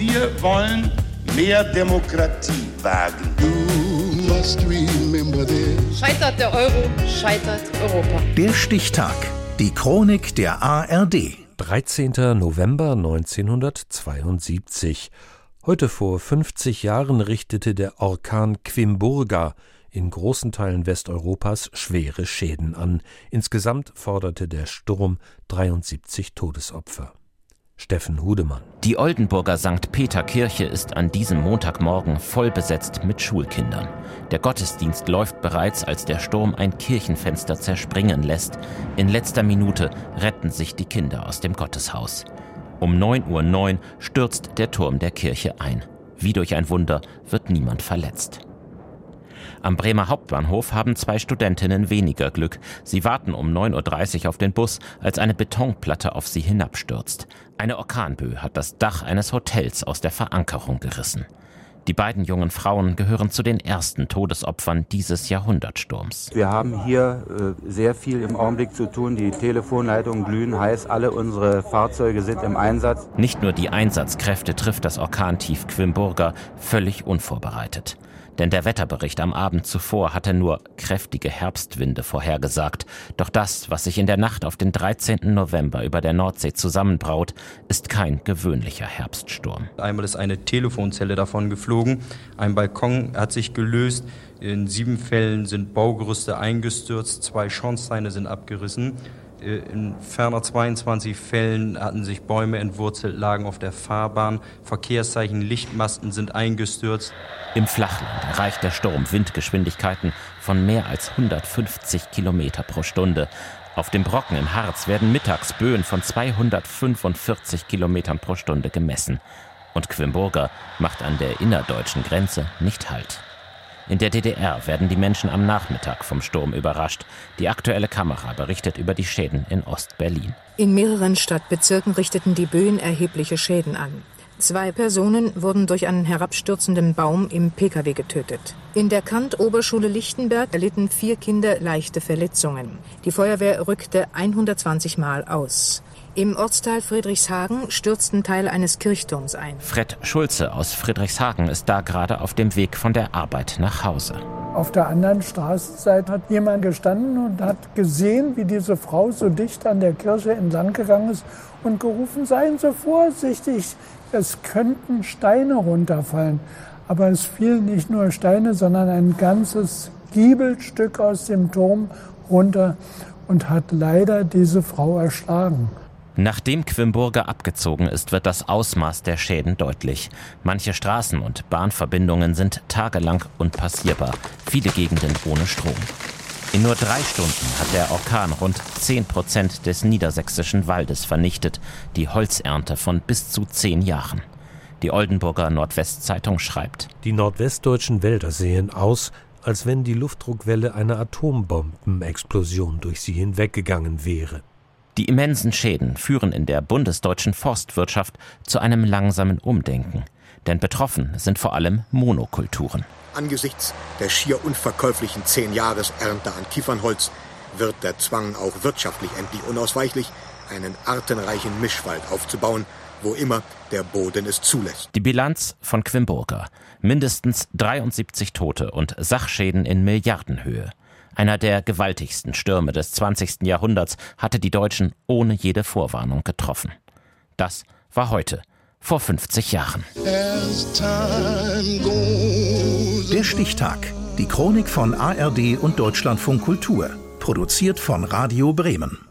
Wir wollen mehr Demokratie wagen. Scheitert der Euro, scheitert Europa. Der Stichtag. Die Chronik der ARD. 13. November 1972. Heute vor 50 Jahren richtete der Orkan Quimburga in großen Teilen Westeuropas schwere Schäden an. Insgesamt forderte der Sturm 73 Todesopfer. Steffen Hudemann. Die Oldenburger St. Peter Kirche ist an diesem Montagmorgen voll besetzt mit Schulkindern. Der Gottesdienst läuft bereits, als der Sturm ein Kirchenfenster zerspringen lässt. In letzter Minute retten sich die Kinder aus dem Gotteshaus. Um 9.09 Uhr stürzt der Turm der Kirche ein. Wie durch ein Wunder wird niemand verletzt. Am Bremer Hauptbahnhof haben zwei Studentinnen weniger Glück. Sie warten um 9.30 Uhr auf den Bus, als eine Betonplatte auf sie hinabstürzt. Eine Orkanböe hat das Dach eines Hotels aus der Verankerung gerissen. Die beiden jungen Frauen gehören zu den ersten Todesopfern dieses Jahrhundertsturms. Wir haben hier äh, sehr viel im Augenblick zu tun. Die Telefonleitungen glühen heiß. Alle unsere Fahrzeuge sind im Einsatz. Nicht nur die Einsatzkräfte trifft das Orkantief Quimburger völlig unvorbereitet denn der Wetterbericht am Abend zuvor hatte nur kräftige Herbstwinde vorhergesagt. Doch das, was sich in der Nacht auf den 13. November über der Nordsee zusammenbraut, ist kein gewöhnlicher Herbststurm. Einmal ist eine Telefonzelle davon geflogen, ein Balkon hat sich gelöst, in sieben Fällen sind Baugerüste eingestürzt, zwei Schornsteine sind abgerissen. Äh, in ferner 22 Fällen hatten sich Bäume entwurzelt, lagen auf der Fahrbahn. Verkehrszeichen, Lichtmasten sind eingestürzt. Im Flachland erreicht der Sturm Windgeschwindigkeiten von mehr als 150 Kilometer pro Stunde. Auf dem Brocken im Harz werden mittags Böen von 245 Kilometern pro Stunde gemessen. Und Quimburger macht an der innerdeutschen Grenze nicht Halt. In der DDR werden die Menschen am Nachmittag vom Sturm überrascht. Die aktuelle Kamera berichtet über die Schäden in Ost-Berlin. In mehreren Stadtbezirken richteten die Böen erhebliche Schäden an. Zwei Personen wurden durch einen herabstürzenden Baum im Pkw getötet. In der Kant-Oberschule Lichtenberg erlitten vier Kinder leichte Verletzungen. Die Feuerwehr rückte 120 Mal aus. Im Ortsteil Friedrichshagen stürzten Teile eines Kirchturms ein. Fred Schulze aus Friedrichshagen ist da gerade auf dem Weg von der Arbeit nach Hause. Auf der anderen Straßenseite hat jemand gestanden und hat gesehen, wie diese Frau so dicht an der Kirche entlang gegangen ist und gerufen, seien Sie vorsichtig, es könnten Steine runterfallen. Aber es fielen nicht nur Steine, sondern ein ganzes Giebelstück aus dem Turm runter und hat leider diese Frau erschlagen. Nachdem Quimburger abgezogen ist, wird das Ausmaß der Schäden deutlich. Manche Straßen und Bahnverbindungen sind tagelang unpassierbar, viele Gegenden ohne Strom. In nur drei Stunden hat der Orkan rund 10 Prozent des niedersächsischen Waldes vernichtet, die Holzernte von bis zu zehn Jahren. Die Oldenburger Nordwestzeitung schreibt: Die nordwestdeutschen Wälder sehen aus, als wenn die Luftdruckwelle einer Atombombenexplosion durch sie hinweggegangen wäre. Die immensen Schäden führen in der bundesdeutschen Forstwirtschaft zu einem langsamen Umdenken. Denn betroffen sind vor allem Monokulturen. Angesichts der schier unverkäuflichen zehn Jahres Ernte an Kiefernholz wird der Zwang auch wirtschaftlich endlich unausweichlich, einen artenreichen Mischwald aufzubauen, wo immer der Boden es zulässt. Die Bilanz von Quimburger. Mindestens 73 Tote und Sachschäden in Milliardenhöhe. Einer der gewaltigsten Stürme des 20. Jahrhunderts hatte die Deutschen ohne jede Vorwarnung getroffen. Das war heute, vor 50 Jahren. Der Stichtag. Die Chronik von ARD und Deutschlandfunk Kultur. Produziert von Radio Bremen.